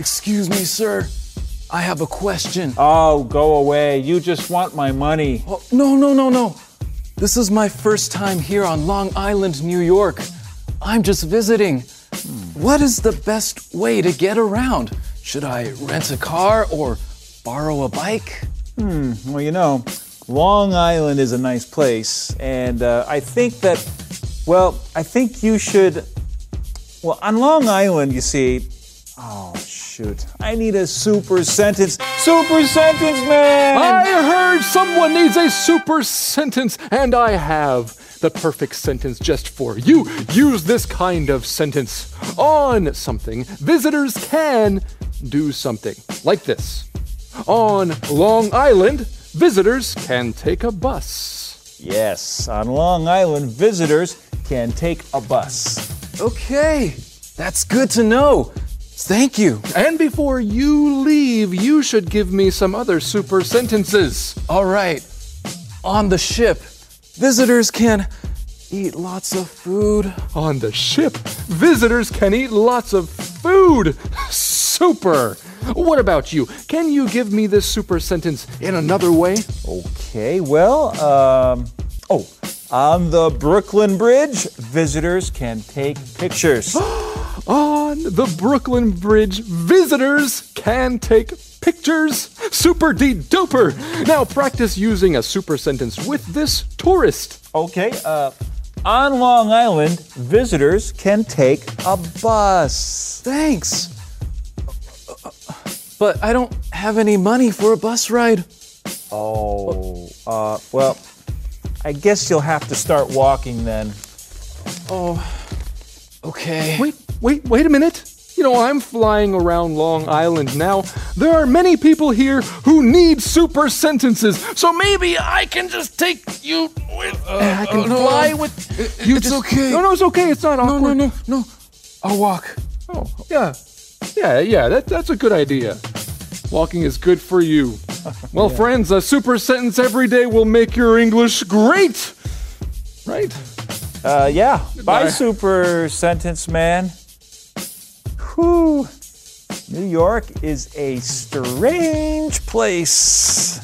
Excuse me, sir. I have a question. Oh, go away. You just want my money. Oh, no, no, no, no. This is my first time here on Long Island, New York. I'm just visiting. What is the best way to get around? Should I rent a car or borrow a bike? Hmm, well, you know, Long Island is a nice place, and uh, I think that, well, I think you should. Well, on Long Island, you see. Oh, shoot. I need a super sentence. Super sentence, man! I heard someone needs a super sentence, and I have the perfect sentence just for you. Use this kind of sentence. On something, visitors can do something. Like this On Long Island, visitors can take a bus. Yes, on Long Island, visitors can take a bus. Okay, that's good to know. Thank you. And before you leave, you should give me some other super sentences. All right. On the ship, visitors can eat lots of food. On the ship, visitors can eat lots of food. Super! What about you? Can you give me this super sentence in another way? Okay, well, um, oh, on the Brooklyn Bridge, visitors can take pictures. On the Brooklyn Bridge, visitors can take pictures. Super de duper! Now practice using a super sentence with this tourist. Okay, uh, on Long Island, visitors can take a bus. Thanks. But I don't have any money for a bus ride. Oh, uh, well, I guess you'll have to start walking then. Oh, okay. Wait, wait, wait a minute. You know, I'm flying around Long Island now. There are many people here who need super sentences, so maybe I can just take you with. I can no, fly uh, with. it- you it's just- okay. No, no, it's okay. It's not No, awkward. no, no, no. no. I'll walk. Oh, yeah. Yeah, yeah, that, that's a good idea. Walking is good for you. Well, friends, a super sentence every day will make your English great. Right? Uh, yeah, bye, Bye. super sentence man. Whew. New York is a strange place.